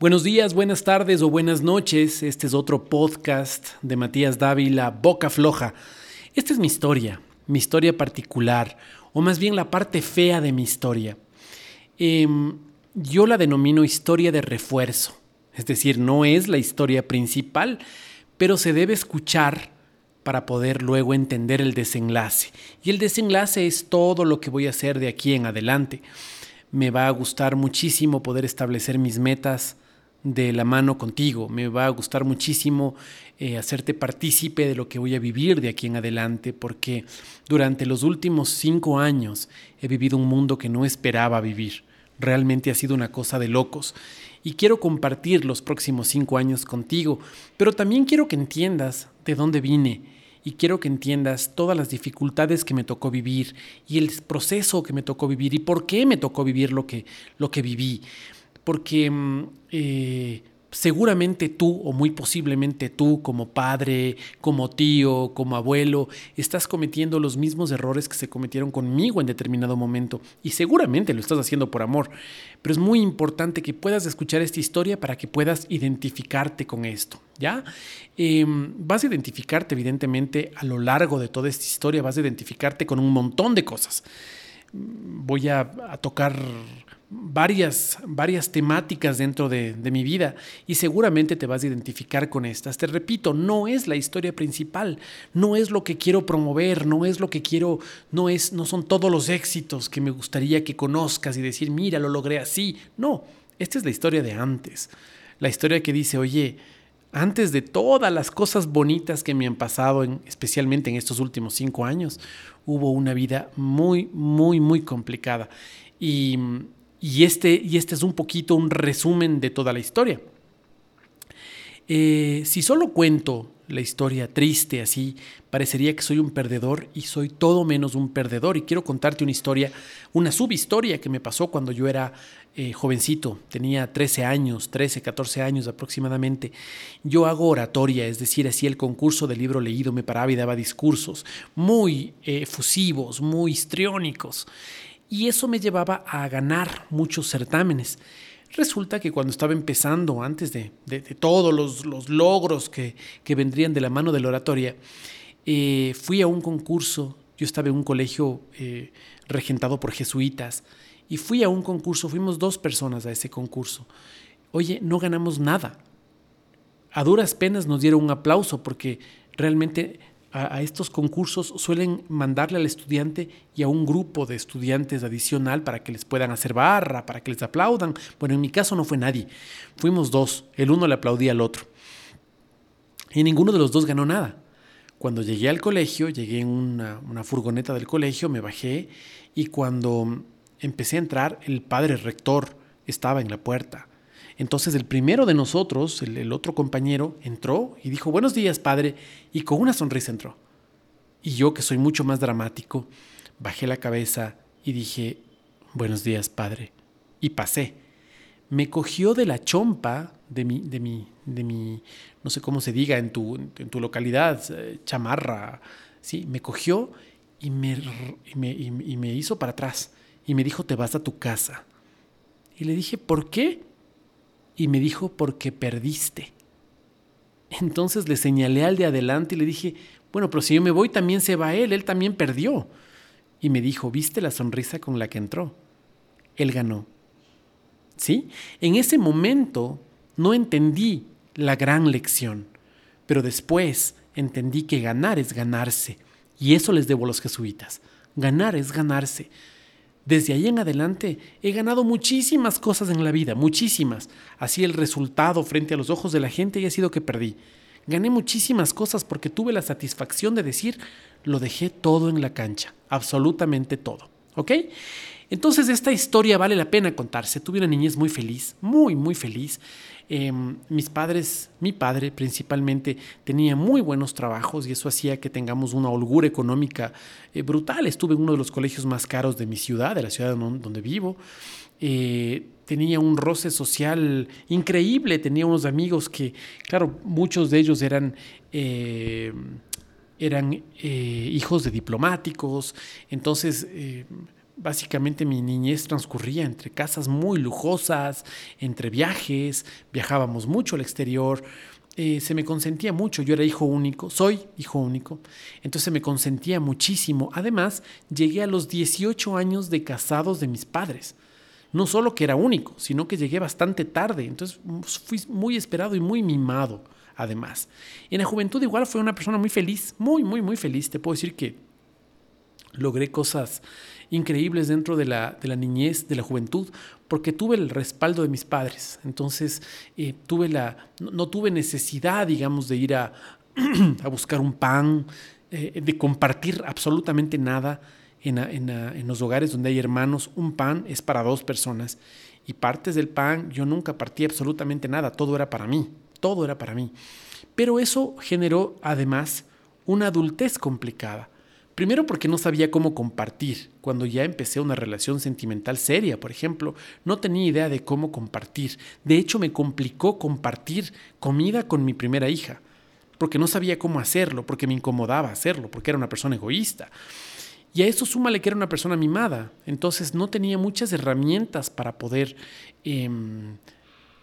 Buenos días, buenas tardes o buenas noches. Este es otro podcast de Matías Dávila, Boca Floja. Esta es mi historia, mi historia particular, o más bien la parte fea de mi historia. Em, yo la denomino historia de refuerzo, es decir, no es la historia principal, pero se debe escuchar para poder luego entender el desenlace. Y el desenlace es todo lo que voy a hacer de aquí en adelante. Me va a gustar muchísimo poder establecer mis metas de la mano contigo. Me va a gustar muchísimo eh, hacerte partícipe de lo que voy a vivir de aquí en adelante, porque durante los últimos cinco años he vivido un mundo que no esperaba vivir. Realmente ha sido una cosa de locos. Y quiero compartir los próximos cinco años contigo, pero también quiero que entiendas de dónde vine y quiero que entiendas todas las dificultades que me tocó vivir y el proceso que me tocó vivir y por qué me tocó vivir lo que, lo que viví porque mm, eh, seguramente tú o muy posiblemente tú como padre, como tío, como abuelo, estás cometiendo los mismos errores que se cometieron conmigo en determinado momento y seguramente lo estás haciendo por amor. Pero es muy importante que puedas escuchar esta historia para que puedas identificarte con esto, ¿ya? Em, vas a identificarte evidentemente a lo largo de toda esta historia, vas a identificarte con un montón de cosas. Voy a tocar varias, varias temáticas dentro de, mi vida y seguramente te vas a identificar con estas. Te repito, no es la historia principal, no es lo que quiero promover, no es lo que quiero, no es, no son todos los éxitos que me gustaría que conozcas y decir, mira, lo logré así. No, esta es la historia de antes, la historia que dice, oye, antes de todas las cosas bonitas que me han pasado, especialmente en estos últimos cinco años, hubo una vida muy, muy, muy complicada. Y y este, y este es un poquito un resumen de toda la historia. Eh, si solo cuento la historia triste así, parecería que soy un perdedor y soy todo menos un perdedor. Y quiero contarte una historia, una subhistoria que me pasó cuando yo era eh, jovencito, tenía 13 años, 13, 14 años aproximadamente. Yo hago oratoria, es decir, así el concurso del libro leído me paraba y daba discursos muy eh, efusivos, muy histriónicos y eso me llevaba a ganar muchos certámenes. Resulta que cuando estaba empezando, antes de, todos los, logros que, vendrían de la mano de la oratoria, eh, fui a un concurso, yo estaba en un colegio eh, regentado por jesuitas, y fui a un concurso, fuimos dos personas a ese concurso. Oye, no ganamos nada. A duras penas nos dieron un aplauso porque realmente a, estos concursos suelen mandarle al estudiante y a un grupo de estudiantes adicional para que les puedan hacer barra, para que les aplaudan. Bueno, en mi caso no fue nadie. Fuimos dos. El uno le aplaudía al otro. Y ninguno de los dos ganó nada. Cuando llegué al colegio, llegué en una, una furgoneta del colegio, me bajé y cuando empecé a entrar, el padre rector estaba en la puerta entonces el primero de nosotros, el, otro compañero, entró y dijo, buenos días, padre, y con una sonrisa entró. Y yo, que soy mucho más dramático, bajé la cabeza y dije, buenos días, padre, y pasé. Me cogió de la chompa de mi, de mi, de mi no sé cómo se diga en tu, en tu localidad, eh, chamarra, sí, me cogió y me, me, y me hizo para atrás y me dijo, te vas a tu casa. Y le dije, ¿por qué? Y me dijo, porque perdiste. Entonces le señalé al de adelante y le dije, bueno, pero si yo me voy también se va él, él también perdió. Y me dijo, ¿viste la sonrisa con la que entró? Él ganó. ¿Sí? En ese momento no entendí la gran lección, pero después entendí que ganar es ganarse. Y eso les debo a los jesuitas. Ganar es ganarse. Desde ahí en adelante he ganado muchísimas cosas en la vida, muchísimas. Así el resultado frente a los ojos de la gente ha sido que perdí. Gané muchísimas cosas porque tuve la satisfacción de decir, lo dejé todo en la cancha, absolutamente todo. ¿Ok? Entonces esta historia vale la pena contarse. Tuve una niñez muy feliz, muy, muy feliz. Em, mis padres, mi padre principalmente, tenía muy buenos trabajos y eso hacía que tengamos una holgura económica eh, brutal. Estuve en uno de los colegios más caros de mi ciudad, de la ciudad donde vivo. Eh, tenía un roce social increíble, tenía unos amigos que, claro, muchos de ellos eran... Eh, eran hijos de diplomáticos, entonces básicamente mi niñez transcurría entre casas muy lujosas, entre viajes, viajábamos mucho al exterior, eh, se me consentía mucho, yo era hijo único, soy hijo único, entonces me consentía muchísimo. Además, llegué a los 18 años de casados de mis padres. No solo que era único, sino que llegué bastante tarde, entonces fui muy esperado y muy mimado, además. En la juventud igual fue una persona muy feliz, muy, muy, muy feliz. Te puedo decir que logré cosas increíbles dentro de la, de la niñez, de la juventud, porque tuve el respaldo de mis padres. Entonces, eh, tuve la, no, tuve necesidad, digamos, de ir a, a buscar un pan, eh, de compartir absolutamente nada en, en, en, los hogares donde hay hermanos. Un pan es para dos personas y partes del pan yo nunca partí absolutamente nada, todo era para mí, todo era para mí. Pero eso generó además una adultez complicada Primero porque no sabía cómo compartir. Cuando ya empecé una relación sentimental seria, por ejemplo, no tenía idea de cómo compartir. De hecho, me complicó compartir comida con mi primera hija, porque no sabía cómo hacerlo, porque me incomodaba hacerlo, porque era una persona egoísta. Y a eso súmale que era una persona mimada. Entonces no tenía muchas herramientas para poder, em,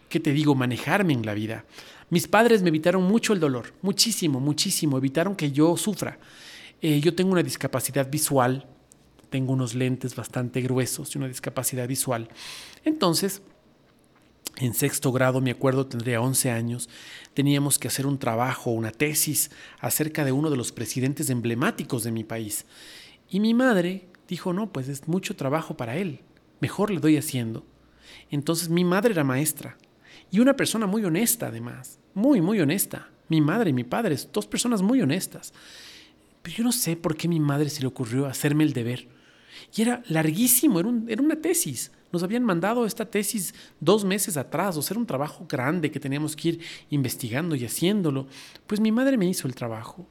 ¿qué te digo?, manejarme en la vida. Mis padres me evitaron mucho el dolor, muchísimo, muchísimo, evitaron que yo sufra. Eh, yo tengo una discapacidad visual, tengo unos lentes bastante gruesos y una discapacidad visual. Entonces, en sexto grado, me acuerdo, tendría 11 años, teníamos que hacer un trabajo, una tesis acerca de uno de los presidentes emblemáticos de mi país. Y mi madre dijo, no, pues es mucho trabajo para él, mejor le doy haciendo. Entonces mi madre era maestra y una persona muy honesta además, muy, muy honesta. Mi madre y mi padre, dos personas muy honestas. Pero yo no sé por qué mi madre se le ocurrió hacerme el deber. Y era larguísimo, era, una tesis. Nos habían mandado esta tesis dos meses atrás, o sea, era un trabajo grande que teníamos que ir investigando y haciéndolo. Pues mi madre me hizo el trabajo.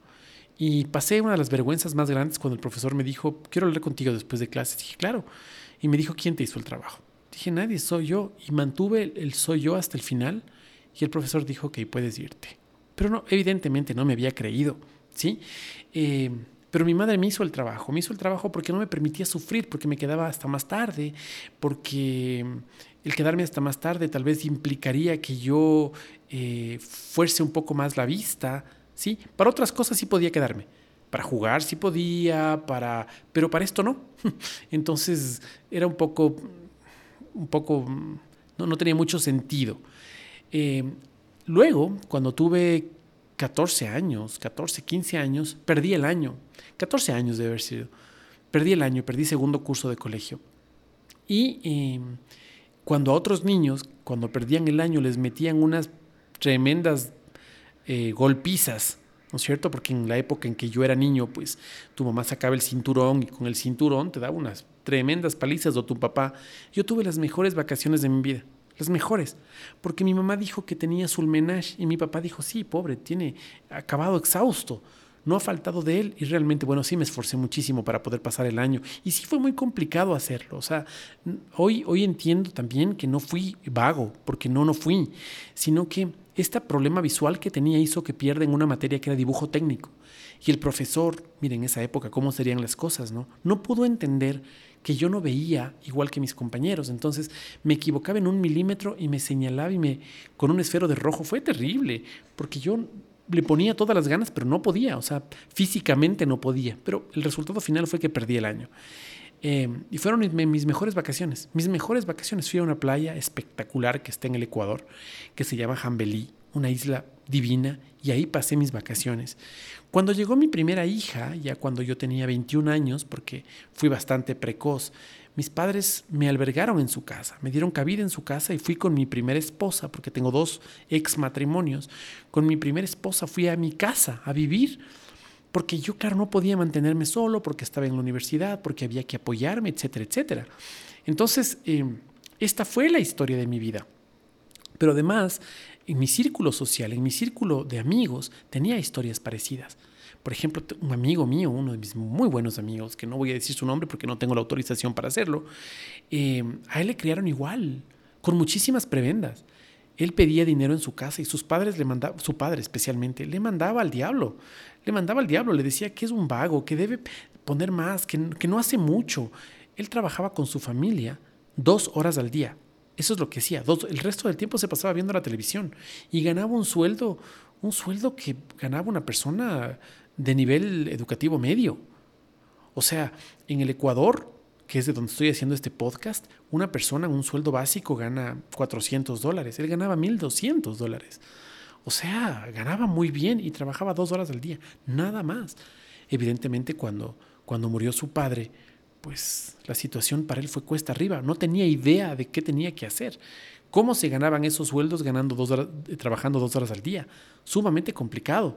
Y pasé una de las vergüenzas más grandes cuando el profesor me dijo, quiero hablar contigo después de clases. Dije, claro. Y me dijo, ¿quién te hizo el trabajo? Dije, nadie, soy yo. Y mantuve el, soy yo hasta el final. Y el profesor dijo, que puedes irte. Pero no, evidentemente no me había creído. ¿Sí? Eh, pero mi madre me hizo el trabajo, me hizo el trabajo porque no me permitía sufrir, porque me quedaba hasta más tarde, porque el quedarme hasta más tarde tal vez implicaría que yo eh, fuerce un poco más la vista, ¿sí? Para otras cosas sí podía quedarme, para jugar sí podía, para, pero para esto no. Entonces era un poco, un poco, no, no tenía mucho sentido. Eh, luego, cuando tuve 14 años, 14, 15 años, perdí el año. 14 años de haber sido. Perdí el año, perdí segundo curso de colegio. Y em, cuando a otros niños, cuando perdían el año, les metían unas tremendas eh, golpizas, ¿no es cierto? Porque en la época en que yo era niño, pues tu mamá sacaba el cinturón y con el cinturón te daba unas tremendas palizas o tu papá. Yo tuve las mejores vacaciones de mi vida las mejores, porque mi mamá dijo que tenía sulmenage y mi papá dijo, sí, pobre, tiene acabado exhausto, no ha faltado de él y realmente, bueno, sí me esforcé muchísimo para poder pasar el año. Y sí fue muy complicado hacerlo, o sea, hoy, hoy entiendo también que no fui vago, porque no, no fui, sino que este problema visual que tenía hizo que pierda en una materia que era dibujo técnico. Y el profesor, miren, en esa época, cómo serían las cosas, ¿no? No pudo entender que yo no veía igual que mis compañeros. Entonces me equivocaba en un milímetro y me señalaba y me con un esfero de rojo. Fue terrible, porque yo le ponía todas las ganas, pero no podía, o sea, físicamente no podía. Pero el resultado final fue que perdí el año. Eh, y fueron mis mejores vacaciones. Mis mejores vacaciones. Fui a una playa espectacular que está en el Ecuador, que se llama Jambelí, una isla divina, y ahí pasé mis vacaciones. Cuando llegó mi primera hija, ya cuando yo tenía 21 años, porque fui bastante precoz, mis padres me albergaron en su casa, me dieron cabida en su casa y fui con mi primera esposa, porque tengo dos ex matrimonios. Con mi primera esposa fui a mi casa a vivir, porque yo, claro, no podía mantenerme solo, porque estaba en la universidad, porque había que apoyarme, etcétera, etcétera. Entonces, em, esta fue la historia de mi vida. Pero además, en mi círculo social, en mi círculo de amigos, tenía historias parecidas. Por ejemplo, un amigo mío, uno de mis muy buenos amigos, que no voy a decir su nombre porque no tengo la autorización para hacerlo, eh, a él le criaron igual, con muchísimas prebendas. Él pedía dinero en su casa y sus padres le mandaban, su padre especialmente, le mandaba al diablo. Le mandaba al diablo, le decía que es un vago, que debe poner más, que, que no hace mucho. Él trabajaba con su familia dos horas al día. Eso es lo que hacía. Dos, el resto del tiempo se pasaba viendo la televisión y ganaba un sueldo, un sueldo que ganaba una persona de nivel educativo medio. O sea, en el Ecuador, que es de donde estoy haciendo este podcast, una persona un sueldo básico gana 400 dólares. Él ganaba 1.200 dólares. O sea, ganaba muy bien y trabajaba dos horas al día, nada más. Evidentemente, cuando, cuando murió su padre, pues la situación para él fue cuesta arriba. No tenía idea de qué tenía que hacer. ¿Cómo se ganaban esos sueldos ganando dos horas, eh, trabajando dos horas al día? Sumamente complicado.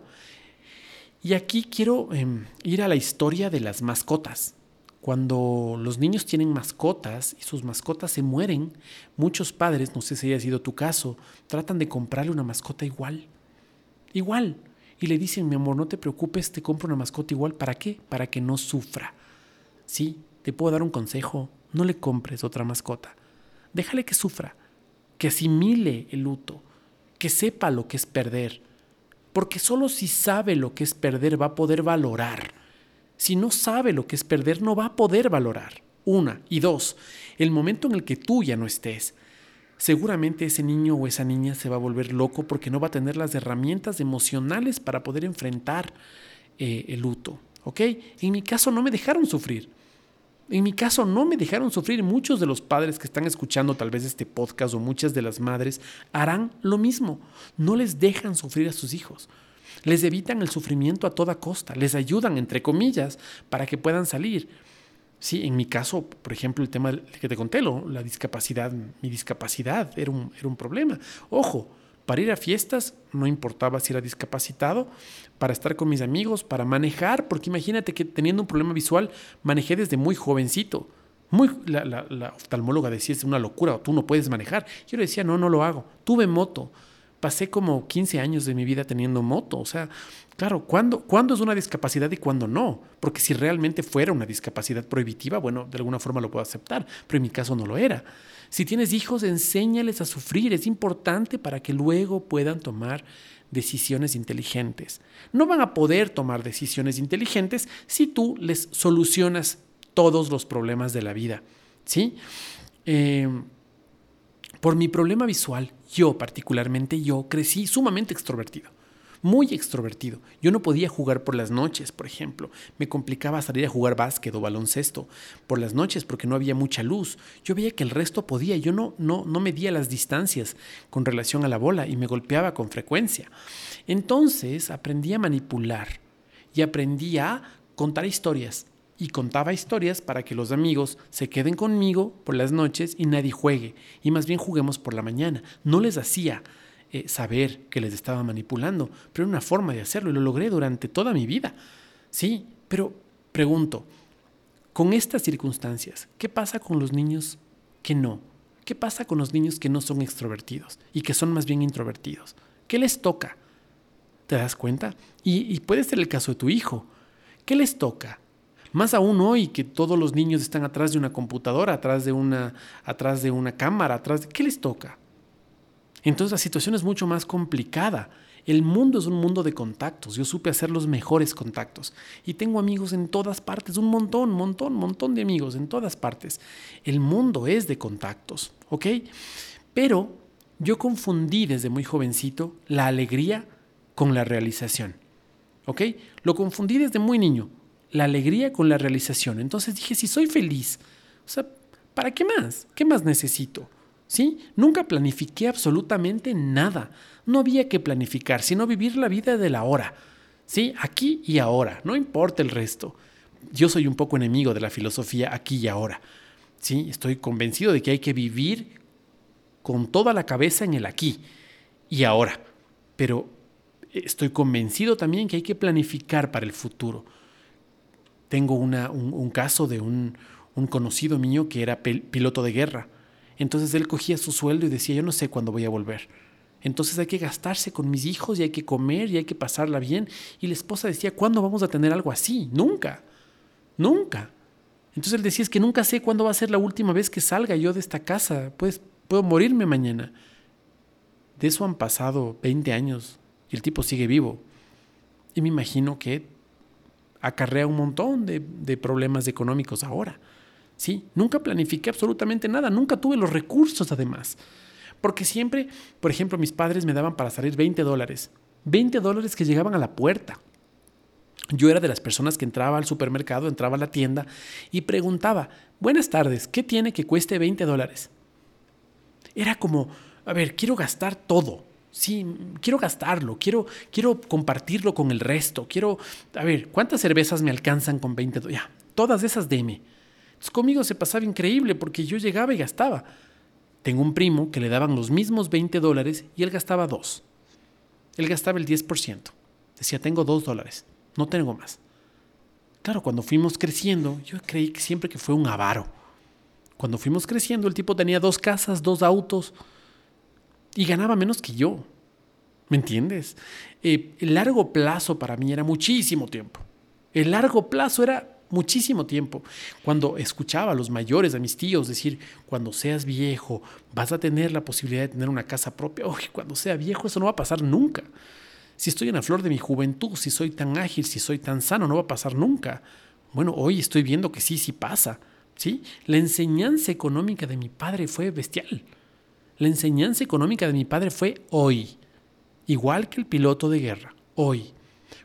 Y aquí quiero em, ir a la historia de las mascotas. Cuando los niños tienen mascotas y sus mascotas se mueren, muchos padres, no sé si haya sido tu caso, tratan de comprarle una mascota igual. Igual. Y le dicen, mi amor, no te preocupes, te compro una mascota igual. ¿Para qué? Para que no sufra. Sí, te puedo dar un consejo. No le compres otra mascota. Déjale que sufra, que asimile el luto, que sepa lo que es perder. Porque solo si sabe lo que es perder va a poder valorar. Si no sabe lo que es perder, no va a poder valorar. Una. Y dos, el momento en el que tú ya no estés, seguramente ese niño o esa niña se va a volver loco porque no va a tener las herramientas emocionales para poder enfrentar eh, el luto. ¿Ok? En mi caso no me dejaron sufrir. En mi caso no me dejaron sufrir. Muchos de los padres que están escuchando tal vez este podcast o muchas de las madres harán lo mismo. No les dejan sufrir a sus hijos. Les evitan el sufrimiento a toda costa. Les ayudan, entre comillas, para que puedan salir. Sí, en mi caso, por ejemplo, el tema que te conté, la discapacidad, mi discapacidad era un, era un problema. Ojo, para ir a fiestas, no importaba si era discapacitado, para estar con mis amigos, para manejar, porque imagínate que teniendo un problema visual, manejé desde muy jovencito. Muy, la, la, oftalmóloga decía, es una locura, tú no puedes manejar. Yo le decía, no, no lo hago. Tuve moto. Pasé como 15 años de mi vida teniendo moto. O sea, claro, ¿cuándo, ¿cuándo es una discapacidad y cuándo no? Porque si realmente fuera una discapacidad prohibitiva, bueno, de alguna forma lo puedo aceptar, pero en mi caso no lo era. Si tienes hijos, enséñales a sufrir. Es importante para que luego puedan tomar decisiones inteligentes. No van a poder tomar decisiones inteligentes si tú les solucionas todos los problemas de la vida. ¿Sí? Em, por mi problema visual, yo particularmente, yo crecí sumamente extrovertido muy extrovertido. Yo no podía jugar por las noches, por ejemplo. Me complicaba salir a jugar básquet o baloncesto por las noches porque no había mucha luz. Yo veía que el resto podía. Yo no, no, no medía las distancias con relación a la bola y me golpeaba con frecuencia. Entonces aprendí a manipular y aprendí a contar historias. Y contaba historias para que los amigos se queden conmigo por las noches y nadie juegue. Y más bien juguemos por la mañana. No les hacía eh, saber que les estaba manipulando, pero era una forma de hacerlo y lo logré durante toda mi vida. Sí, pero pregunto, con estas circunstancias, ¿qué pasa con los niños que no? ¿Qué pasa con los niños que no son extrovertidos y que son más bien introvertidos? ¿Qué les toca? ¿Te das cuenta? Y, y puede ser el caso de tu hijo. ¿Qué les toca? Más aún hoy que todos los niños están atrás de una computadora, atrás de una, atrás de una cámara, atrás de... ¿Qué les toca? Entonces la situación es mucho más complicada. El mundo es un mundo de contactos. Yo supe hacer los mejores contactos. Y tengo amigos en todas partes, un montón, montón, montón de amigos en todas partes. El mundo es de contactos, ¿ok? Pero yo confundí desde muy jovencito la alegría con la realización, ¿ok? Lo confundí desde muy niño, la alegría con la realización. Entonces dije, si soy feliz, o sea, ¿para qué más? ¿Qué más necesito? ¿sí? Nunca planifiqué absolutamente nada. No había que planificar, sino vivir la vida de la hora, ¿sí? Aquí y ahora, no importa el resto. Yo soy un poco enemigo de la filosofía aquí y ahora, ¿sí? Estoy convencido de que hay que vivir con toda la cabeza en el aquí y ahora, pero estoy convencido también que hay que planificar para el futuro. Tengo un, caso de un, conocido mío que era piloto de guerra entonces él cogía su sueldo y decía, yo no sé cuándo voy a volver. Entonces hay que gastarse con mis hijos y hay que comer y hay que pasarla bien. Y la esposa decía, ¿cuándo vamos a tener algo así? Nunca, nunca. Entonces él decía, es que nunca sé cuándo va a ser la última vez que salga yo de esta casa. Pues puedo morirme mañana. De eso han pasado 20 años y el tipo sigue vivo. Y me imagino que acarrea un montón de, de problemas económicos ahora. ¿sí? Nunca planifiqué absolutamente nada, nunca tuve los recursos además. Porque siempre, por ejemplo, mis padres me daban para salir 20 dólares. 20 dólares que llegaban a la puerta. Yo era de las personas que entraba al supermercado, entraba a la tienda y preguntaba, buenas tardes, ¿qué tiene que cueste 20 dólares? Era como, a ver, quiero gastar todo. Sí, quiero gastarlo, quiero, quiero compartirlo con el resto, quiero, a ver, ¿cuántas cervezas me alcanzan con 20 dólares? Ya, todas esas deme. Entonces conmigo se pasaba increíble porque yo llegaba y gastaba. Tengo un primo que le daban los mismos 20 dólares y él gastaba dos. Él gastaba el 10%. Decía, tengo dos dólares, no tengo más. Claro, cuando fuimos creciendo, yo creí que siempre que fue un avaro. Cuando fuimos creciendo, el tipo tenía dos casas, dos autos y ganaba menos que yo. ¿Me entiendes? Eh, el largo plazo para mí era muchísimo tiempo. El largo plazo era muchísimo tiempo. Cuando escuchaba a los mayores, a mis tíos, decir, cuando seas viejo, vas a tener la posibilidad de tener una casa propia. Uy, cuando sea viejo, eso no va a pasar nunca. Si estoy en la flor de mi juventud, si soy tan ágil, si soy tan sano, no va a pasar nunca. Bueno, hoy estoy viendo que sí, sí pasa. ¿sí? La enseñanza económica de mi padre fue bestial. La enseñanza económica de mi padre fue hoy. Igual que el piloto de guerra, hoy.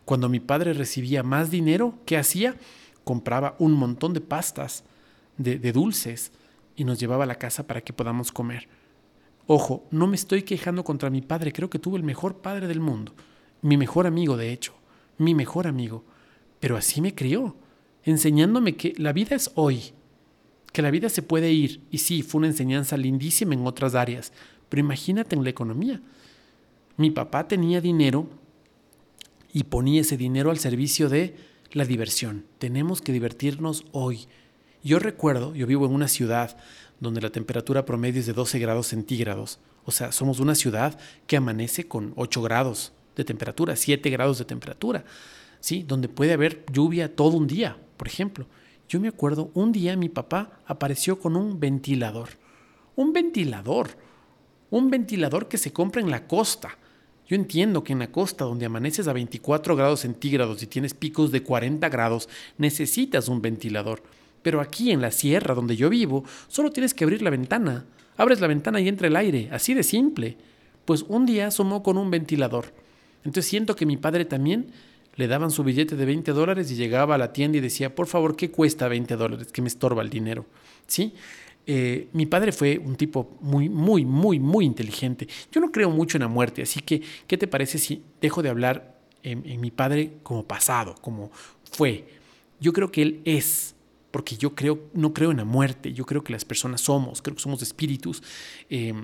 Cuando mi padre recibía más dinero, ¿qué hacía? compraba un montón de pastas, de, dulces, y nos llevaba a la casa para que podamos comer. Ojo, no me estoy quejando contra mi padre, creo que tuvo el mejor padre del mundo, mi mejor amigo de hecho, mi mejor amigo, pero así me crió, enseñándome que la vida es hoy, que la vida se puede ir, y sí, fue una enseñanza lindísima en otras áreas, pero imagínate en la economía. Mi papá tenía dinero y ponía ese dinero al servicio de la diversión. Tenemos que divertirnos hoy. Yo recuerdo, yo vivo en una ciudad donde la temperatura promedio es de 12 grados centígrados. O sea, somos una ciudad que amanece con 8 grados de temperatura, 7 grados de temperatura, ¿sí? Donde puede haber lluvia todo un día, por ejemplo. Yo me acuerdo, un día mi papá apareció con un ventilador. Un ventilador. Un ventilador que se compra en la costa. Yo entiendo que en la costa, donde amaneces a 24 grados centígrados y tienes picos de 40 grados, necesitas un ventilador. Pero aquí en la sierra, donde yo vivo, solo tienes que abrir la ventana. Abres la ventana y entra el aire, así de simple. Pues un día asomó con un ventilador. Entonces siento que mi padre también le daban su billete de 20 dólares y llegaba a la tienda y decía, por favor, ¿qué cuesta 20 dólares? Que me estorba el dinero. ¿Sí? Eh, mi padre fue un tipo muy, muy, muy, muy inteligente. Yo no creo mucho en la muerte, así que, ¿qué te parece si dejo de hablar en, mi padre como pasado, como fue? Yo creo que él es, porque yo creo, no creo en la muerte, yo creo que las personas somos, creo que somos espíritus. Eh,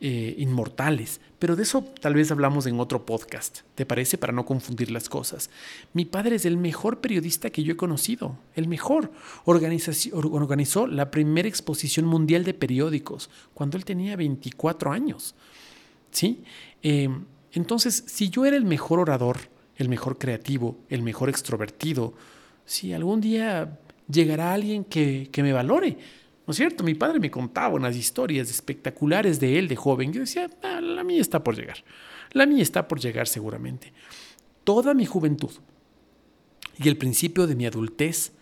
eh, inmortales. Pero de eso tal vez hablamos en otro podcast, ¿te parece? Para no confundir las cosas. Mi padre es el mejor periodista que yo he conocido, el mejor. organizó la primera exposición mundial de periódicos cuando él tenía 24 años. ¿Sí? Em, entonces, si yo era el mejor orador, el mejor creativo, el mejor extrovertido, si algún día llegará alguien que, que me valore, ¿No es cierto? Mi padre me contaba unas historias espectaculares de él de joven. Yo decía, ah, la mía está por llegar. La mía está por llegar seguramente. Toda mi juventud y el principio de mi adultez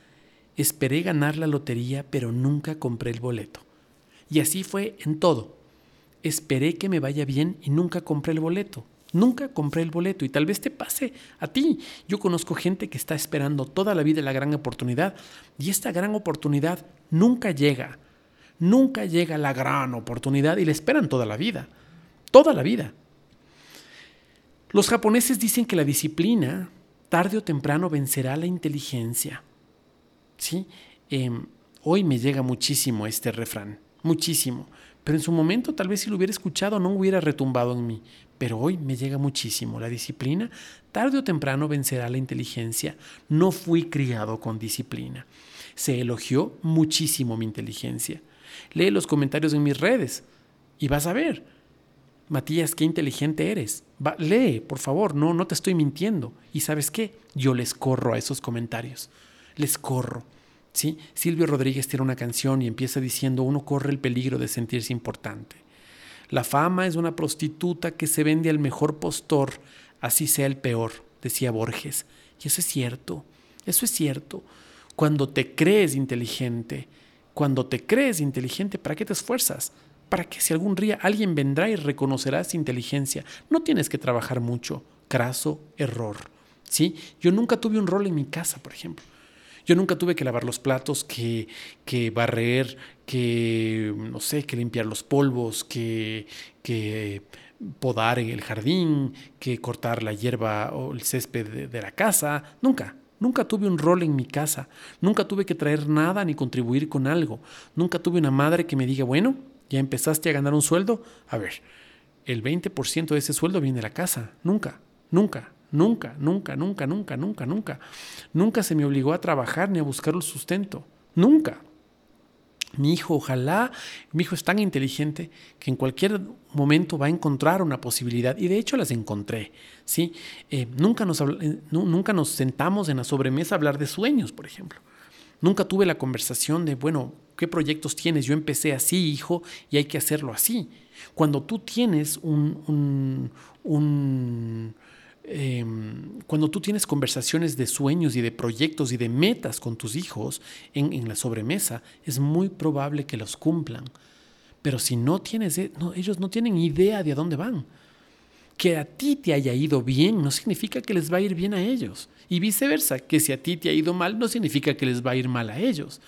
esperé ganar la lotería, pero nunca compré el boleto. Y así fue en todo. Esperé que me vaya bien y nunca compré el boleto. Nunca compré el boleto y tal vez te pase a ti. Yo conozco gente que está esperando toda la vida la gran oportunidad y esta gran oportunidad nunca llega. Nunca llega la gran oportunidad y la esperan toda la vida. Toda la vida. Los japoneses dicen que la disciplina tarde o temprano vencerá la inteligencia. ¿Sí? Em, hoy me llega muchísimo este refrán, muchísimo. Pero en su momento tal vez si lo hubiera escuchado no hubiera retumbado en mí. Pero hoy me llega muchísimo. La disciplina tarde o temprano vencerá la inteligencia. No fui criado con disciplina. Se elogió muchísimo mi inteligencia. Lee los comentarios en mis redes y vas a ver. Matías, qué inteligente eres. lee, por favor, no, no te estoy mintiendo. Y sabes qué, yo les corro a esos comentarios. Les corro. ¿sí? Silvio Rodríguez tiene una canción y empieza diciendo, uno corre el peligro de sentirse importante. La fama es una prostituta que se vende al mejor postor, así sea el peor, decía Borges. Y eso es cierto, eso es cierto. Cuando te crees inteligente, Cuando te crees inteligente, ¿para qué te esfuerzas? Para que si algún día alguien vendrá y reconocerá esa inteligencia, no tienes que trabajar mucho. Craso error. ¿Sí? Yo nunca tuve un rol en mi casa, por ejemplo. Yo nunca tuve que lavar los platos, que, que barrer, que, no sé, que limpiar los polvos, que, que podar en el jardín, que cortar la hierba o el césped de, la casa. Nunca. Nunca tuve un rol en mi casa. Nunca tuve que traer nada ni contribuir con algo. Nunca tuve una madre que me diga, bueno, ya empezaste a ganar un sueldo. A ver, el 20% de ese sueldo viene de la casa. Nunca, nunca, nunca, nunca, nunca, nunca, nunca, nunca. Nunca se me obligó a trabajar ni a buscar el sustento. Nunca. Mi hijo, ojalá, mi hijo es tan inteligente que en cualquier momento va a encontrar una posibilidad y de hecho las encontré. ¿sí? Eh, nunca, nos, eh, nunca nos sentamos en la sobremesa a hablar de sueños, por ejemplo. Nunca tuve la conversación de, bueno, ¿qué proyectos tienes? Yo empecé así, hijo, y hay que hacerlo así. Cuando tú tienes un, un Em, cuando tú tienes conversaciones de sueños y de proyectos y de metas con tus hijos en, la sobremesa, es muy probable que los cumplan. Pero si no tienes, e, ellos no tienen idea de a dónde van. Que a ti te haya ido bien no significa que les va a ir bien a ellos. Y viceversa, que si a ti te ha ido mal no significa que les va a ir mal a ellos.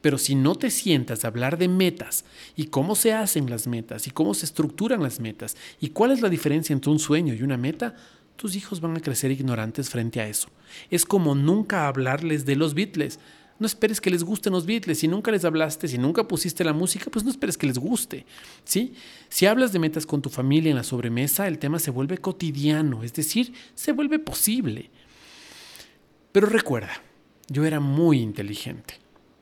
Pero si no te sientas a hablar de metas y cómo se hacen las metas y cómo se estructuran las metas y cuál es la diferencia entre un sueño y una meta, tus hijos van a crecer ignorantes frente a eso. Es como nunca hablarles de los Beatles. No esperes que les gusten los Beatles. Si nunca les hablaste, si nunca pusiste la música, pues no esperes que les guste. ¿sí? Si hablas de metas con tu familia en la sobremesa, el tema se vuelve cotidiano, es decir, se vuelve posible. Pero recuerda, yo era muy inteligente.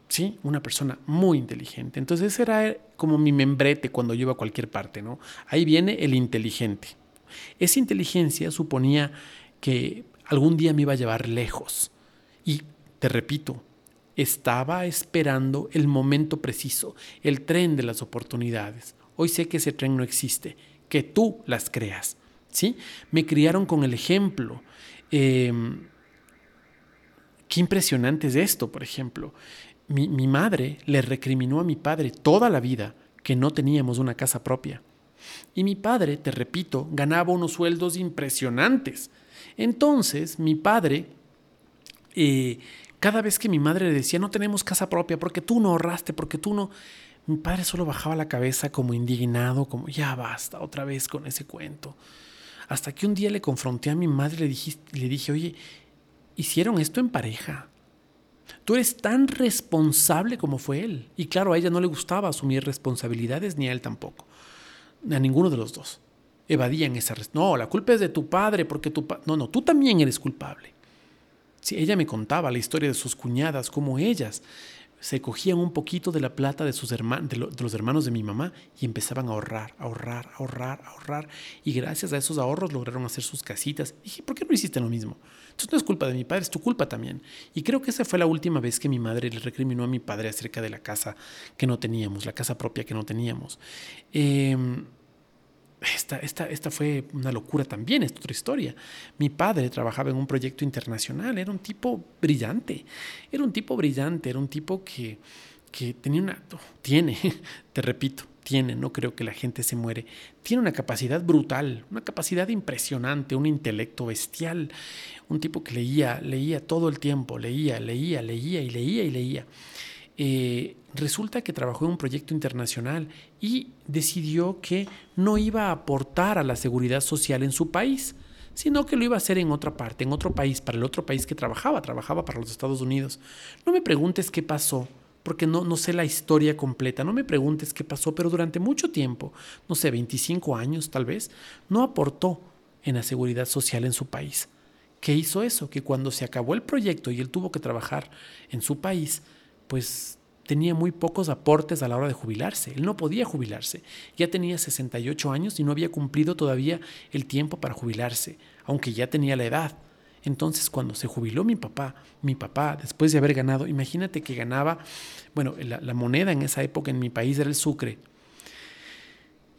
¿sí? Una persona muy inteligente. Entonces era como mi membrete cuando yo iba a cualquier parte, ¿no? Ahí viene el inteligente. Esa inteligencia suponía que algún día me iba a llevar lejos. Y, te repito, estaba esperando el momento preciso, el tren de las oportunidades. Hoy sé que ese tren no existe, que tú las creas. ¿sí? Me criaron con el ejemplo. Em, qué impresionante es esto, por ejemplo. Mi, mi madre le recriminó a mi padre toda la vida que no teníamos una casa propia. Y mi padre, te repito, ganaba unos sueldos impresionantes. Entonces, mi padre, eh, cada vez que mi madre le decía, no tenemos casa propia, porque tú no ahorraste, porque tú no... Mi padre solo bajaba la cabeza como indignado, como ya basta otra vez con ese cuento. Hasta que un día le confronté a mi madre y le dije, le dije oye, hicieron esto en pareja. Tú eres tan responsable como fue él. Y claro, a ella no le gustaba asumir responsabilidades, ni a él tampoco a ninguno de los dos. Evadían esa No, la culpa es de tu padre porque tu padre... No, no, tú también eres culpable. Si ella me contaba la historia de sus cuñadas, como ellas se cogían un poquito de la plata de, sus hermanos, de, los hermanos de mi mamá y empezaban a ahorrar, ahorrar, ahorrar, ahorrar. Y gracias a esos ahorros lograron hacer sus casitas. dije, ¿por qué no hiciste lo mismo? Entonces no es culpa de mi padre, es tu culpa también. Y creo que esa fue la última vez que mi madre le recriminó a mi padre acerca de la casa que no teníamos, la casa propia que no teníamos. Eh, esta, esta, esta, fue una locura también, es otra historia. Mi padre trabajaba en un proyecto internacional, era un tipo brillante, era un tipo brillante, era un tipo que, que tenía una, tiene, te repito, tiene, no creo que la gente se muere, tiene una capacidad brutal, una capacidad impresionante, un intelecto bestial, un tipo que leía, leía todo el tiempo, leía, leía, leía y leía y leía. Eh, resulta que trabajó en un proyecto internacional y decidió que no iba a aportar a la seguridad social en su país, sino que lo iba a hacer en otra parte, en otro país, para el otro país que trabajaba, trabajaba para los Estados Unidos. No me preguntes qué pasó, porque no, no sé la historia completa, no me preguntes qué pasó, pero durante mucho tiempo, no sé, 25 años tal vez, no aportó en la seguridad social en su país. ¿Qué hizo eso? Que cuando se acabó el proyecto y él tuvo que trabajar en su país, pues tenía muy pocos aportes a la hora de jubilarse. Él no podía jubilarse. Ya tenía 68 años y no había cumplido todavía el tiempo para jubilarse, aunque ya tenía la edad. Entonces, cuando se jubiló mi papá, mi papá, después de haber ganado, imagínate que ganaba, bueno, la, moneda en esa época en mi país era el sucre.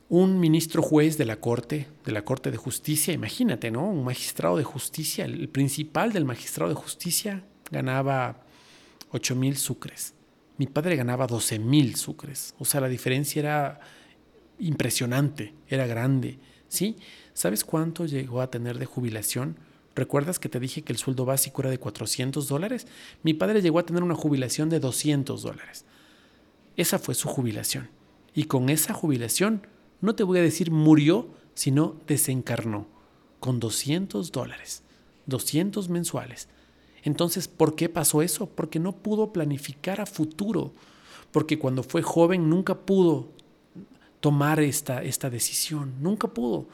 Un ministro juez de la Corte, de la Corte de Justicia, imagínate, ¿no? Un magistrado de justicia, el principal del magistrado de justicia ganaba 8 mil sucres. Mi padre ganaba 12 mil sucres. O sea, la diferencia era impresionante, era grande. ¿Sí? ¿Sabes cuánto llegó a tener de jubilación? ¿Recuerdas que te dije que el sueldo básico era de 400 dólares? Mi padre llegó a tener una jubilación de 200 dólares. Esa fue su jubilación. Y con esa jubilación, no te voy a decir murió, sino desencarnó, con 200 dólares, 200 mensuales. Entonces, ¿por qué pasó eso? Porque no pudo planificar a futuro, porque cuando fue joven nunca pudo tomar esta, esta decisión, nunca pudo.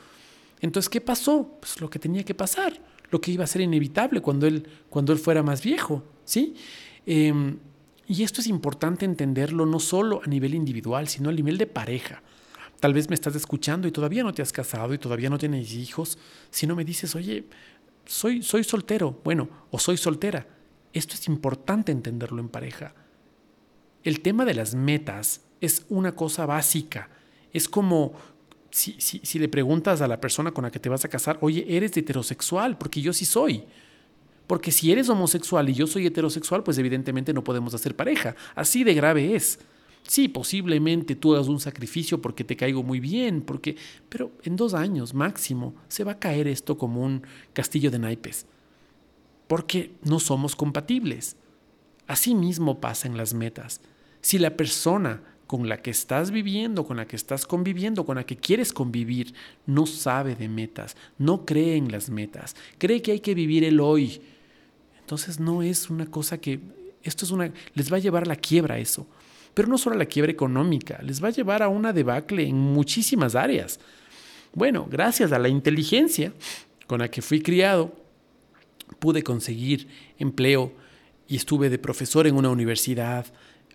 Entonces, ¿qué pasó? Pues lo que tenía que pasar, lo que iba a ser inevitable cuando él, cuando él fuera más viejo, ¿sí? Em, y esto es importante entenderlo no solo a nivel individual, sino a nivel de pareja. Tal vez me estás escuchando y todavía no te has casado y todavía no tienes hijos, si no me dices, oye, soy, soy soltero, bueno, o soy soltera. Esto es importante entenderlo en pareja. El tema de las metas es una cosa básica. Es como si, si, si, le preguntas a la persona con la que te vas a casar, oye, eres heterosexual, porque yo sí soy. Porque si eres homosexual y yo soy heterosexual, pues evidentemente no podemos hacer pareja. Así de grave es. Sí, posiblemente tú hagas un sacrificio porque te caigo muy bien, porque, pero en dos años máximo se va a caer esto como un castillo de naipes, porque no somos compatibles. Así mismo pasa en las metas. Si la persona con la que estás viviendo, con la que estás conviviendo, con la que quieres convivir, no sabe de metas, no cree en las metas, cree que hay que vivir el hoy, entonces no es una cosa que, esto es una, les va a llevar a la quiebra eso pero no solo a la quiebra económica, les va a llevar a una debacle en muchísimas áreas. Bueno, gracias a la inteligencia con la que fui criado, pude conseguir empleo y estuve de profesor en una universidad,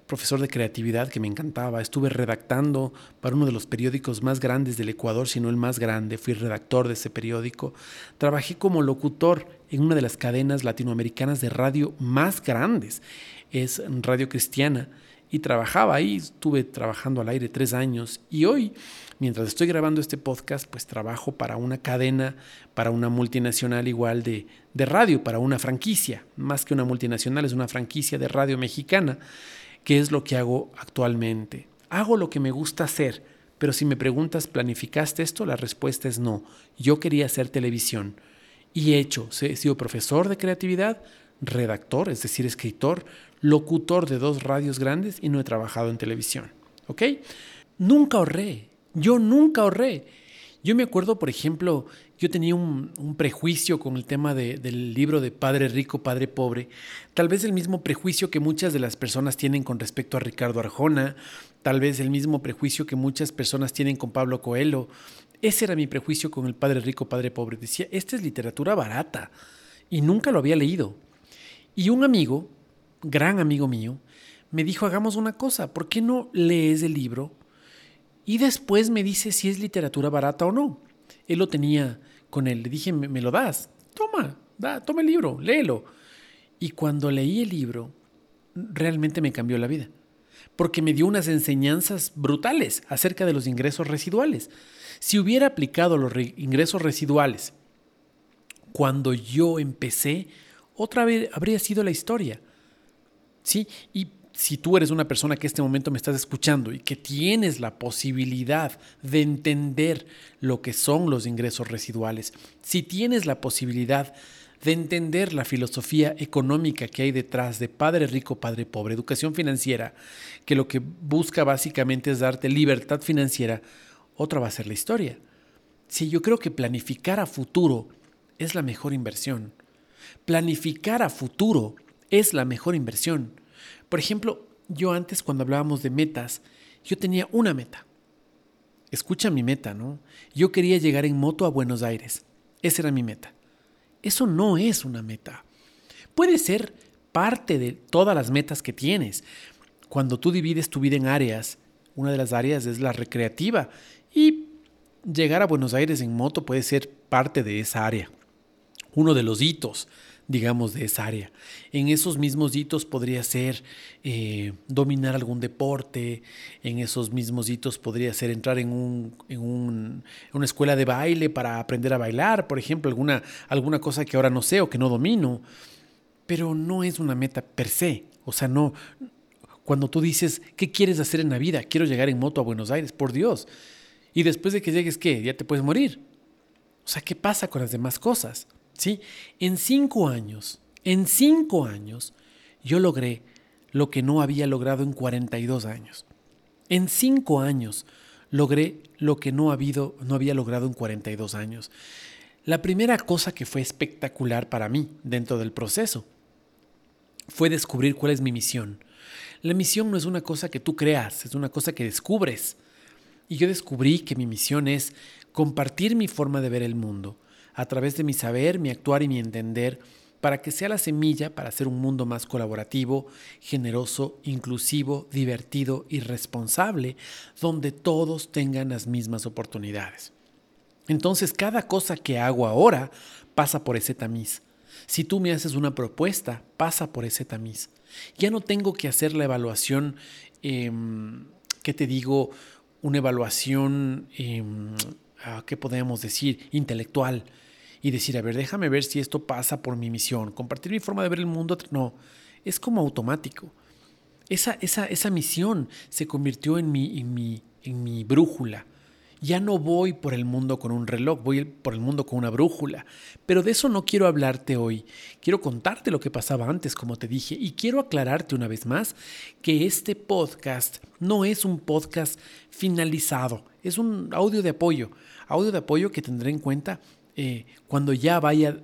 profesor de creatividad que me encantaba. Estuve redactando para uno de los periódicos más grandes del Ecuador, si no el más grande. Fui redactor de ese periódico. Trabajé como locutor en una de las cadenas latinoamericanas de radio más grandes. Es Radio Cristiana y trabajaba ahí, estuve trabajando al aire tres años y hoy, mientras estoy grabando este podcast, pues trabajo para una cadena, para una multinacional igual de, de radio, para una franquicia, más que una multinacional, es una franquicia de radio mexicana, que es lo que hago actualmente. Hago lo que me gusta hacer, pero si me preguntas, ¿planificaste esto? La respuesta es no. Yo quería hacer televisión y he hecho, he sido profesor de creatividad, redactor, es decir, escritor, locutor de dos radios grandes y no he trabajado en televisión. ¿Ok? Nunca ahorré. Yo nunca ahorré. Yo me acuerdo, por ejemplo, yo tenía un, prejuicio con el tema del libro de Padre Rico, Padre Pobre. Tal vez el mismo prejuicio que muchas de las personas tienen con respecto a Ricardo Arjona, tal vez el mismo prejuicio que muchas personas tienen con Pablo Coelho. Ese era mi prejuicio con el Padre Rico, Padre Pobre. Decía, esta es literatura barata. Y nunca lo había leído. Y un amigo, gran amigo mío, me dijo, hagamos una cosa, ¿por qué no lees el libro? Y después me dice si es literatura barata o no. Él lo tenía con él. Le dije, ¿me, lo das? Toma, da, toma el libro, léelo. Y cuando leí el libro, realmente me cambió la vida. Porque me dio unas enseñanzas brutales acerca de los ingresos residuales. Si hubiera aplicado los ingresos residuales cuando yo empecé, otra vez habría sido la historia. ¿Sí? Y si tú eres una persona que en este momento me estás escuchando y que tienes la posibilidad de entender lo que son los ingresos residuales, si tienes la posibilidad de entender la filosofía económica que hay detrás de Padre Rico, Padre Pobre, educación financiera, que lo que busca básicamente es darte libertad financiera, otra va a ser la historia. Si yo creo que planificar a futuro es la mejor inversión. Planificar a futuro es la mejor inversión. Por ejemplo, yo antes cuando hablábamos de metas, yo tenía una meta. Escucha mi meta, ¿no? Yo quería llegar en moto a Buenos Aires. Esa era mi meta. Eso no es una meta. Puede ser parte de todas las metas que tienes. Cuando tú divides tu vida en áreas, una de las áreas es la recreativa y llegar a Buenos Aires en moto puede ser parte de esa área. Uno de los hitos digamos, de esa área. En esos mismos hitos podría ser eh, dominar algún deporte, en esos mismos hitos podría ser entrar en, un, en una escuela de baile para aprender a bailar, por ejemplo, alguna, alguna cosa que ahora no sé o que no domino, pero no es una meta per se, o sea, no... Cuando tú dices, ¿qué quieres hacer en la vida? Quiero llegar en moto a Buenos Aires, por Dios. Y después de que llegues, ¿qué? Ya te puedes morir. O sea, ¿qué pasa con las demás cosas? ¿Sí? En cinco años, en cinco años, yo logré lo que no había logrado en 42 años. En cinco años logré lo que no, no había logrado en 42 años. La primera cosa que fue espectacular para mí dentro del proceso fue descubrir cuál es mi misión. La misión no es una cosa que tú creas, es una cosa que descubres. Y yo descubrí que mi misión es compartir mi forma de ver el mundo, a través de mi saber, mi actuar y mi entender, para que sea la semilla para hacer un mundo más colaborativo, generoso, inclusivo, divertido y responsable, donde todos tengan las mismas oportunidades. Entonces cada cosa que hago ahora pasa por ese tamiz. Si tú me haces una propuesta, pasa por ese tamiz. Ya no tengo que hacer la evaluación, em, ¿qué te digo? Una evaluación, em, ¿qué podemos decir? Intelectual. Y decir, a ver, déjame ver si esto pasa por mi misión. Compartir mi forma de ver el mundo. No, es como automático. Esa, esa, esa misión se convirtió en mi, en mi, en mi brújula ya no voy por el mundo con un reloj, voy por el mundo con una brújula. Pero de eso no quiero hablarte hoy. Quiero contarte lo que pasaba antes, como te dije, y quiero aclararte una vez más que este podcast no es un podcast finalizado, es un audio de apoyo, audio de apoyo que tendré en cuenta eh, cuando ya vaya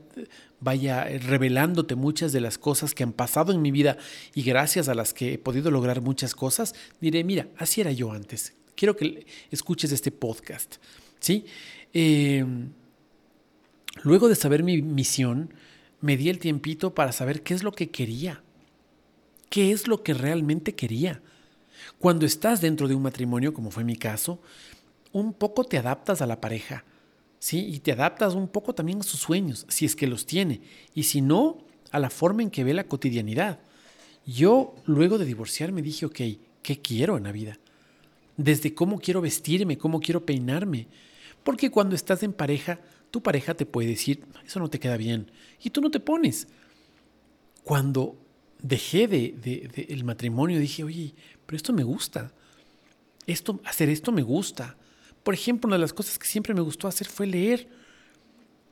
vaya revelándote muchas de las cosas que han pasado en mi vida y gracias a las que he podido lograr muchas cosas, diré, mira, así era yo antes, quiero que escuches este podcast. ¿sí? Eh, luego de saber mi misión, me di el tiempito para saber qué es lo que quería. ¿Qué es lo que realmente quería? Cuando estás dentro de un matrimonio, como fue mi caso, un poco te adaptas a la pareja, ¿sí? Y te adaptas un poco también a sus sueños, si es que los tiene, y si no, a la forma en que ve la cotidianidad. Yo, luego de divorciarme, dije, ok, ¿qué quiero en la vida? desde cómo quiero vestirme, cómo quiero peinarme. Porque cuando estás en pareja, tu pareja te puede decir, eso no te queda bien, y tú no te pones. Cuando dejé de, el matrimonio, dije, oye, pero esto me gusta. Esto, hacer esto me gusta. Por ejemplo, una de las cosas que siempre me gustó hacer fue leer.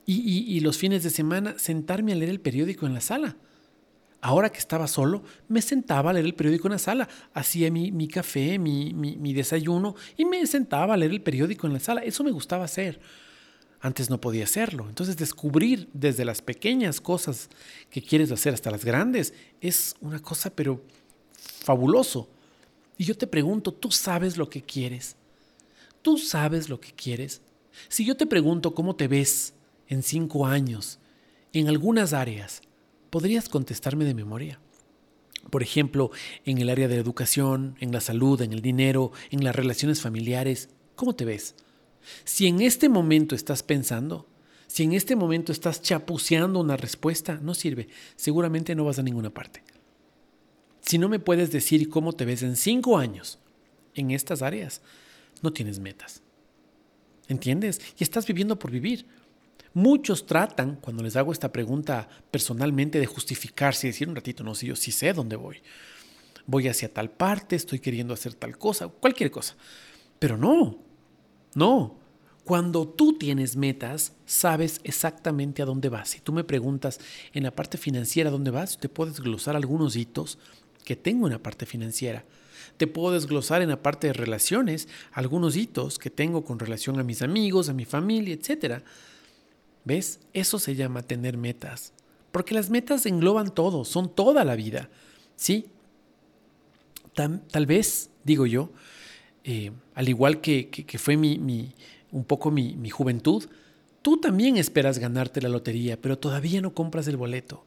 Y, los fines de semana sentarme a leer el periódico en la sala. Ahora que estaba solo, me sentaba a leer el periódico en la sala, hacía mi, café, mi, mi, desayuno y me sentaba a leer el periódico en la sala. Eso me gustaba hacer. Antes no podía hacerlo. Entonces descubrir desde las pequeñas cosas que quieres hacer hasta las grandes es una cosa pero fabuloso. Y yo te pregunto, ¿tú sabes lo que quieres? ¿Tú sabes lo que quieres? Si yo te pregunto cómo te ves en cinco años, en algunas áreas, podrías contestarme de memoria. Por ejemplo, en el área de la educación, en la salud, en el dinero, en las relaciones familiares, ¿cómo te ves? Si en este momento estás pensando, si en este momento estás chapuceando una respuesta, no sirve. Seguramente no vas a ninguna parte. Si no me puedes decir cómo te ves en cinco años en estas áreas, no tienes metas. ¿Entiendes? Y estás viviendo por vivir. Muchos tratan, cuando les hago esta pregunta personalmente, de justificarse y decir un ratito, no, si yo sí sé dónde voy. Voy hacia tal parte, estoy queriendo hacer tal cosa, cualquier cosa. Pero no, no. Cuando tú tienes metas, sabes exactamente a dónde vas. Si tú me preguntas en la parte financiera dónde vas, te puedo desglosar algunos hitos que tengo en la parte financiera. Te puedo desglosar en la parte de relaciones algunos hitos que tengo con relación a mis amigos, a mi familia, etcétera ¿Ves? Eso se llama tener metas. Porque las metas engloban todo, son toda la vida. ¿Sí? Tal, vez, digo yo, eh, al igual que, fue mi, un poco mi juventud, tú también esperas ganarte la lotería, pero todavía no compras el boleto.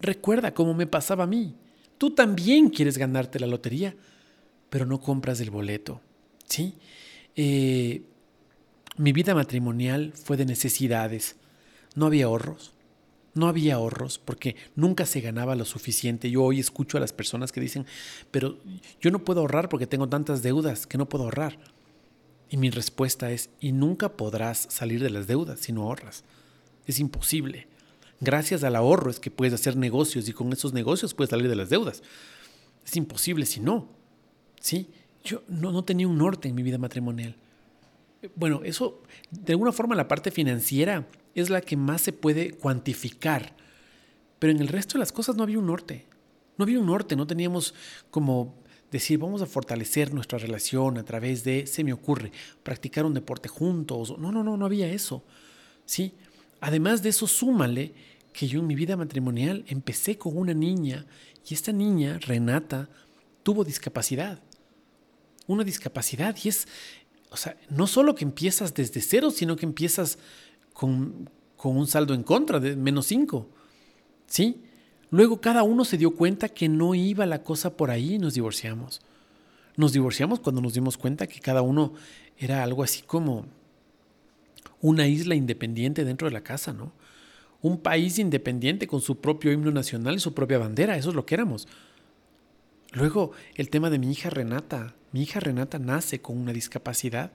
Recuerda cómo me pasaba a mí. Tú también quieres ganarte la lotería, pero no compras el boleto. ¿Sí? Eh, mi vida matrimonial fue de necesidades. No había ahorros. No había ahorros porque nunca se ganaba lo suficiente. Yo hoy escucho a las personas que dicen, pero yo no puedo ahorrar porque tengo tantas deudas que no puedo ahorrar. Y mi respuesta es, y nunca podrás salir de las deudas si no ahorras. Es imposible. Gracias al ahorro es que puedes hacer negocios y con esos negocios puedes salir de las deudas. Es imposible si no. ¿Sí? Yo no, no tenía un norte en mi vida matrimonial. Bueno, eso, de alguna forma la parte financiera es la que más se puede cuantificar, pero en el resto de las cosas no había un norte. No había un norte, no teníamos como decir, vamos a fortalecer nuestra relación a través de, se me ocurre, practicar un deporte juntos. No, no, no, no había eso. ¿Sí? Además de eso, súmale que yo en mi vida matrimonial empecé con una niña y esta niña, Renata, tuvo discapacidad. Una discapacidad y es, o sea, no solo que empiezas desde cero, sino que empiezas con, con un saldo en contra de menos cinco. ¿Sí? Luego cada uno se dio cuenta que no iba la cosa por ahí y nos divorciamos. Nos divorciamos cuando nos dimos cuenta que cada uno era algo así como una isla independiente dentro de la casa, ¿no? Un país independiente con su propio himno nacional y su propia bandera, eso es lo que éramos. Luego, el tema de mi hija Renata. Mi hija Renata nace con una discapacidad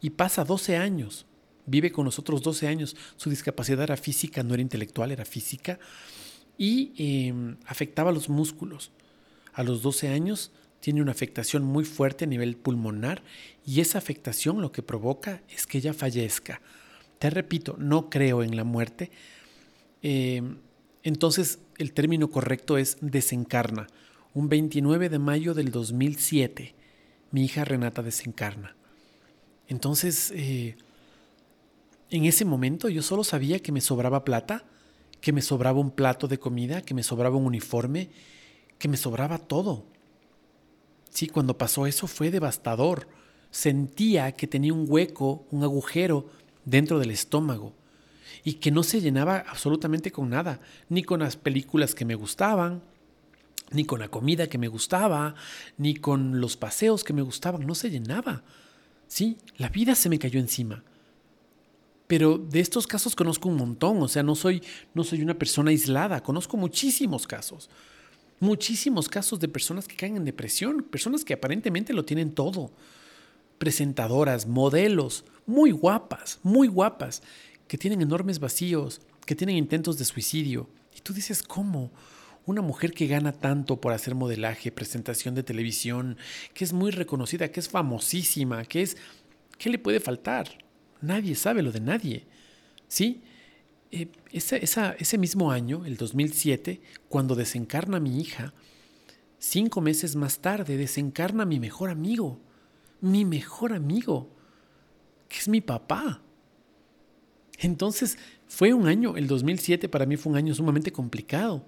y pasa 12 años. Vive con nosotros 12 años. Su discapacidad era física, no era intelectual, era física y em, afectaba los músculos. A los 12 años tiene una afectación muy fuerte a nivel pulmonar y esa afectación lo que provoca es que ella fallezca. Te repito, no creo en la muerte. Em, entonces el término correcto es desencarna. Un 29 de mayo del 2007, mi hija Renata desencarna. Entonces, eh, en ese momento yo solo sabía que me sobraba plata que me sobraba un plato de comida, que me sobraba un uniforme, que me sobraba todo. Sí, cuando pasó eso fue devastador. Sentía que tenía un hueco, un agujero dentro del estómago y que no se llenaba absolutamente con nada, ni con las películas que me gustaban, ni con la comida que me gustaba, ni con los paseos que me gustaban, no se llenaba. Sí, la vida se me cayó encima. Pero de estos casos conozco un montón, o sea, no soy, no soy una persona aislada, conozco muchísimos casos, muchísimos casos de personas que caen en depresión, personas que aparentemente lo tienen todo, presentadoras, modelos, muy guapas, muy guapas, que tienen enormes vacíos, que tienen intentos de suicidio. Y tú dices, ¿cómo? Una mujer que gana tanto por hacer modelaje, presentación de televisión, que es muy reconocida, que es famosísima, que es... ¿Qué le puede faltar? Nadie sabe lo de nadie. ¿Sí? Eh, ese mismo año, el 2007, cuando desencarna mi hija, cinco meses más tarde desencarna mi mejor amigo. Mi mejor amigo, que es mi papá. Entonces, fue un año, el 2007 para mí fue un año sumamente complicado,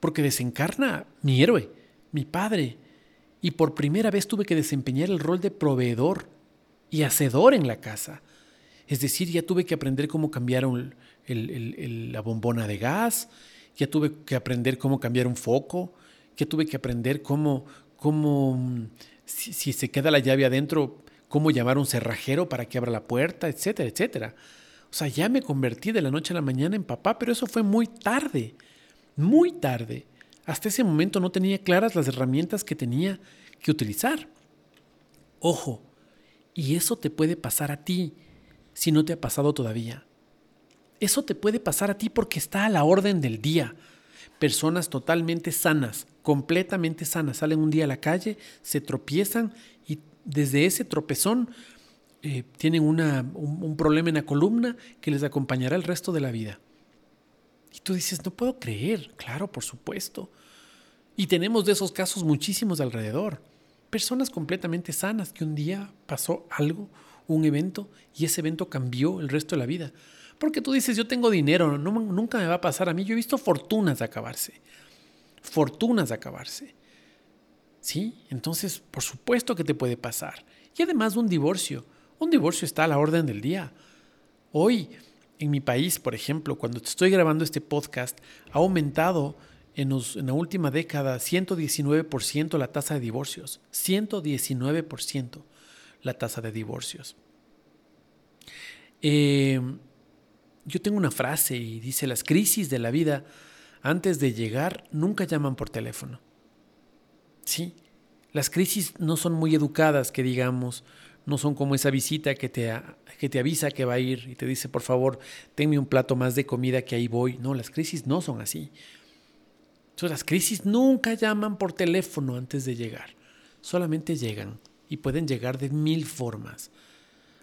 porque desencarna mi héroe, mi padre, y por primera vez tuve que desempeñar el rol de proveedor y hacedor en la casa. Es decir, ya tuve que aprender cómo cambiar la bombona de gas, ya tuve que aprender cómo cambiar un foco, ya tuve que aprender cómo, cómo si, se queda la llave adentro, cómo llamar a un cerrajero para que abra la puerta, etcétera, etcétera. O sea, ya me convertí de la noche a la mañana en papá, pero eso fue muy tarde, muy tarde. Hasta ese momento no tenía claras las herramientas que tenía que utilizar. Ojo, y eso te puede pasar a ti si no te ha pasado todavía. Eso te puede pasar a ti porque está a la orden del día. Personas totalmente sanas, completamente sanas, salen un día a la calle, se tropiezan y desde ese tropezón eh, tienen un, un problema en la columna que les acompañará el resto de la vida. Y tú dices, no puedo creer, claro, por supuesto. Y tenemos de esos casos muchísimos alrededor. Personas completamente sanas que un día pasó algo un evento y ese evento cambió el resto de la vida. Porque tú dices, yo tengo dinero, nunca me va a pasar a mí. Yo he visto fortunas de acabarse. Fortunas de acabarse. ¿Sí? Entonces, por supuesto que te puede pasar. Y además un divorcio. Un divorcio está a la orden del día. Hoy, en mi país, por ejemplo, cuando estoy grabando este podcast, ha aumentado en, la última década 119% la tasa de divorcios. 119% la tasa de divorcios. Eh, yo tengo una frase y dice, las crisis de la vida antes de llegar nunca llaman por teléfono. Sí, las crisis no son muy educadas, que digamos, no son como esa visita que te, que te avisa que va a ir y te dice, por favor, tenme un plato más de comida que ahí voy. No, las crisis no son así. Entonces las crisis nunca llaman por teléfono antes de llegar, solamente llegan y pueden llegar de mil formas.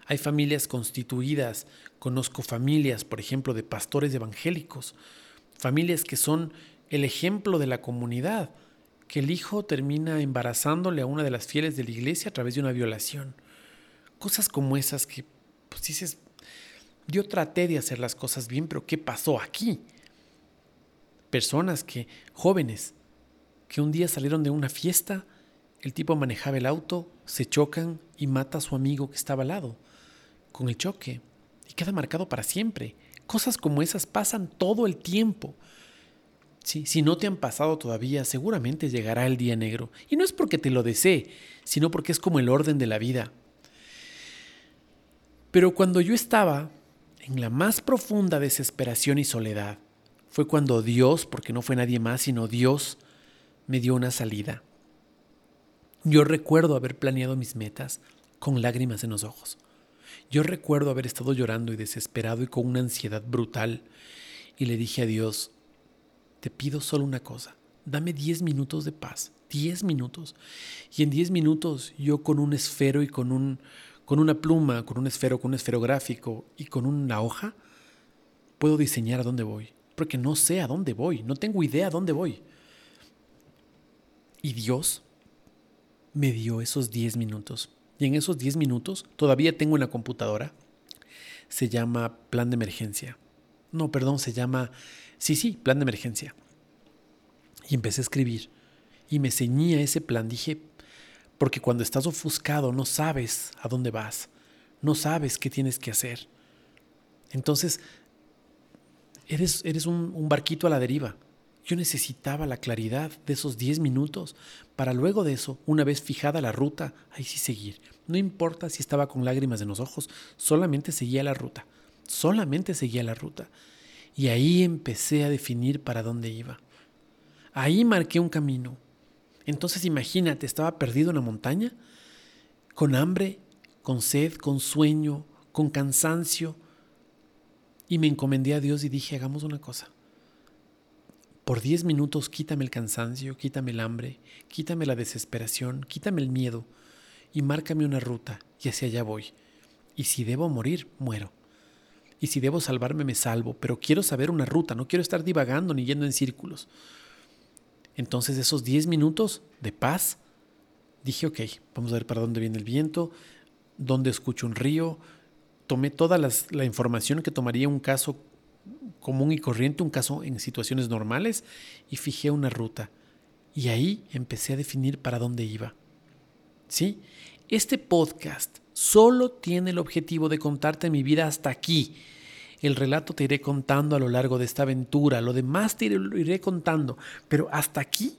Hay familias constituidas, conozco familias, por ejemplo, de pastores evangélicos, familias que son el ejemplo de la comunidad, que el hijo termina embarazándole a una de las fieles de la iglesia a través de una violación. Cosas como esas que, pues dices, yo traté de hacer las cosas bien, pero ¿qué pasó aquí? Personas que, jóvenes, que un día salieron de una fiesta, el tipo manejaba el auto, se chocan y mata a su amigo que estaba al lado, con el choque, y queda marcado para siempre. Cosas como esas pasan todo el tiempo. si no te han pasado todavía, seguramente llegará el día negro. Y no es porque te lo desee, sino porque es como el orden de la vida. Pero cuando yo estaba en la más profunda desesperación y soledad, fue cuando Dios, porque no fue nadie más, sino Dios, me dio una salida. Yo recuerdo haber planeado mis metas con lágrimas en los ojos. Yo recuerdo haber estado llorando y desesperado y con una ansiedad brutal. Y le dije a Dios, te pido solo una cosa, dame 10 minutos de paz, 10 minutos. Y en 10 minutos yo con un esfero y con un, con una pluma, con un esfero, con un esferográfico y con una hoja, puedo diseñar a dónde voy. Porque no sé a dónde voy, no tengo idea a dónde voy. Y Dios me dio esos 10 minutos. Y en esos 10 minutos, todavía tengo en la computadora, se llama plan de emergencia. No, perdón, se llama, sí, sí, plan de emergencia. Y empecé a escribir. Y me ceñía ese plan. Dije, porque cuando estás ofuscado no sabes a dónde vas, no sabes qué tienes que hacer. Entonces, eres, eres un, barquito a la deriva. Yo necesitaba la claridad de esos 10 minutos para luego de eso, una vez fijada la ruta, ahí sí seguir. No importa si estaba con lágrimas en los ojos, solamente seguía la ruta, solamente seguía la ruta. Y ahí empecé a definir para dónde iba. Ahí marqué un camino, entonces imagínate, estaba perdido en la montaña, con hambre, con sed, con sueño, con cansancio. Y me encomendé a Dios y dije, hagamos una cosa. Por diez minutos quítame el cansancio, quítame el hambre, quítame la desesperación, quítame el miedo y márcame una ruta y hacia allá voy. Y si debo morir, muero. Y si debo salvarme, me salvo, pero quiero saber una ruta, no quiero estar divagando ni yendo en círculos. Entonces esos 10 minutos de paz, dije, ok, vamos a ver para dónde viene el viento, dónde escucho un río. Tomé toda la información que tomaría un caso común y corriente, un caso en situaciones normales, y fijé una ruta. Y ahí empecé a definir para dónde iba. ¿Sí? Este podcast solo tiene el objetivo de contarte mi vida hasta aquí el relato te iré contando a lo largo de esta aventura, lo demás te iré, contando, pero hasta aquí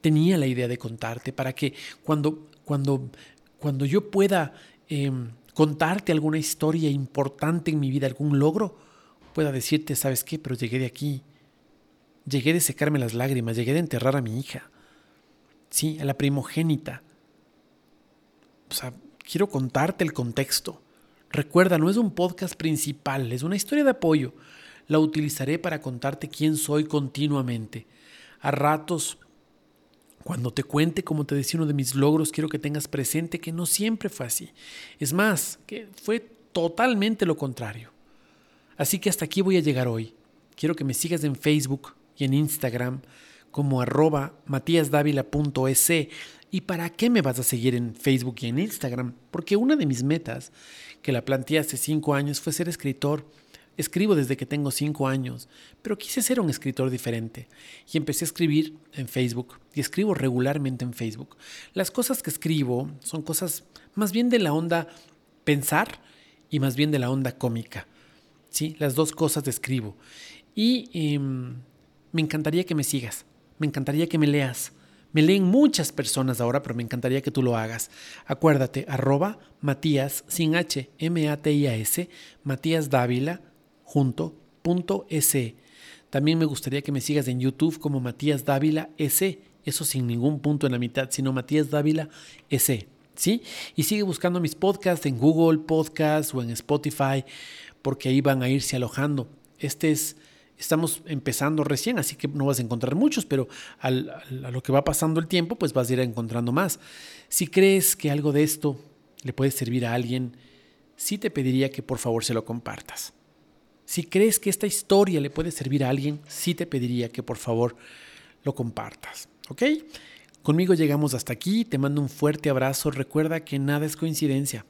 tenía la idea de contarte para que cuando, cuando, cuando yo pueda em, contarte alguna historia importante en mi vida, algún logro, pueda decirte, ¿sabes qué? Pero llegué de aquí, llegué de secarme las lágrimas, llegué de enterrar a mi hija, sí, a la primogénita. O sea, quiero contarte el contexto. Recuerda, no es un podcast principal, es una historia de apoyo. La utilizaré para contarte quién soy continuamente. A ratos, cuando te cuente, como te decía, uno de mis logros, quiero que tengas presente que no siempre fue así. Es más, que fue totalmente lo contrario. Así que hasta aquí voy a llegar hoy. Quiero que me sigas en Facebook y en Instagram como arroba matíasdávila.es. ¿Y para qué me vas a seguir en Facebook y en Instagram? Porque una de mis metas que la planteé hace cinco años fue ser escritor. Escribo desde que tengo cinco años, pero quise ser un escritor diferente y empecé a escribir en Facebook y escribo regularmente en Facebook. Las cosas que escribo son cosas más bien de la onda pensar y más bien de la onda cómica. ¿sí? Las dos cosas escribo. Y em, me encantaría que me sigas, me encantaría que me leas. Me leen muchas personas ahora, pero me encantaría que tú lo hagas. Acuérdate, arroba Matías, sin H, M-A-T-I-A-S, Matías Dávila, punto S. También me gustaría que me sigas en YouTube como Matías Dávila S, eso sin ningún punto en la mitad, sino Matías Dávila S. ¿Sí? Y sigue buscando mis podcasts en Google Podcasts o en Spotify, porque ahí van a irse alojando. Este es estamos empezando recién, así que no vas a encontrar muchos, pero a lo que va pasando el tiempo, pues vas a ir encontrando más. Si crees que algo de esto le puede servir a alguien, sí te pediría que por favor se lo compartas. Si crees que esta historia le puede servir a alguien, sí te pediría que por favor lo compartas. ¿Ok? Conmigo llegamos hasta aquí, te mando un fuerte abrazo, recuerda que nada es coincidencia.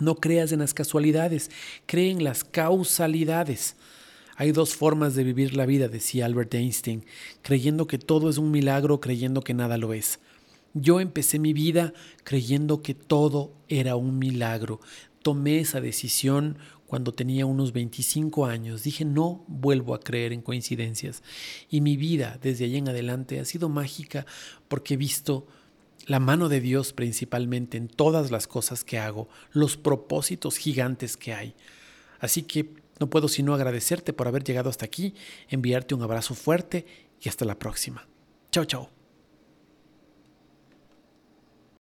No creas en las casualidades, cree en las causalidades. Hay dos formas de vivir la vida, decía Albert Einstein, creyendo que todo es un milagro, creyendo que nada lo es. Yo empecé mi vida creyendo que todo era un milagro. Tomé esa decisión cuando tenía unos 25 años. Dije, no vuelvo a creer en coincidencias. Y mi vida desde allí en adelante ha sido mágica porque he visto la mano de Dios principalmente en todas las cosas que hago, los propósitos gigantes que hay. Así que no puedo sino agradecerte por haber llegado hasta aquí, enviarte un abrazo fuerte y hasta la próxima. Chao, chao.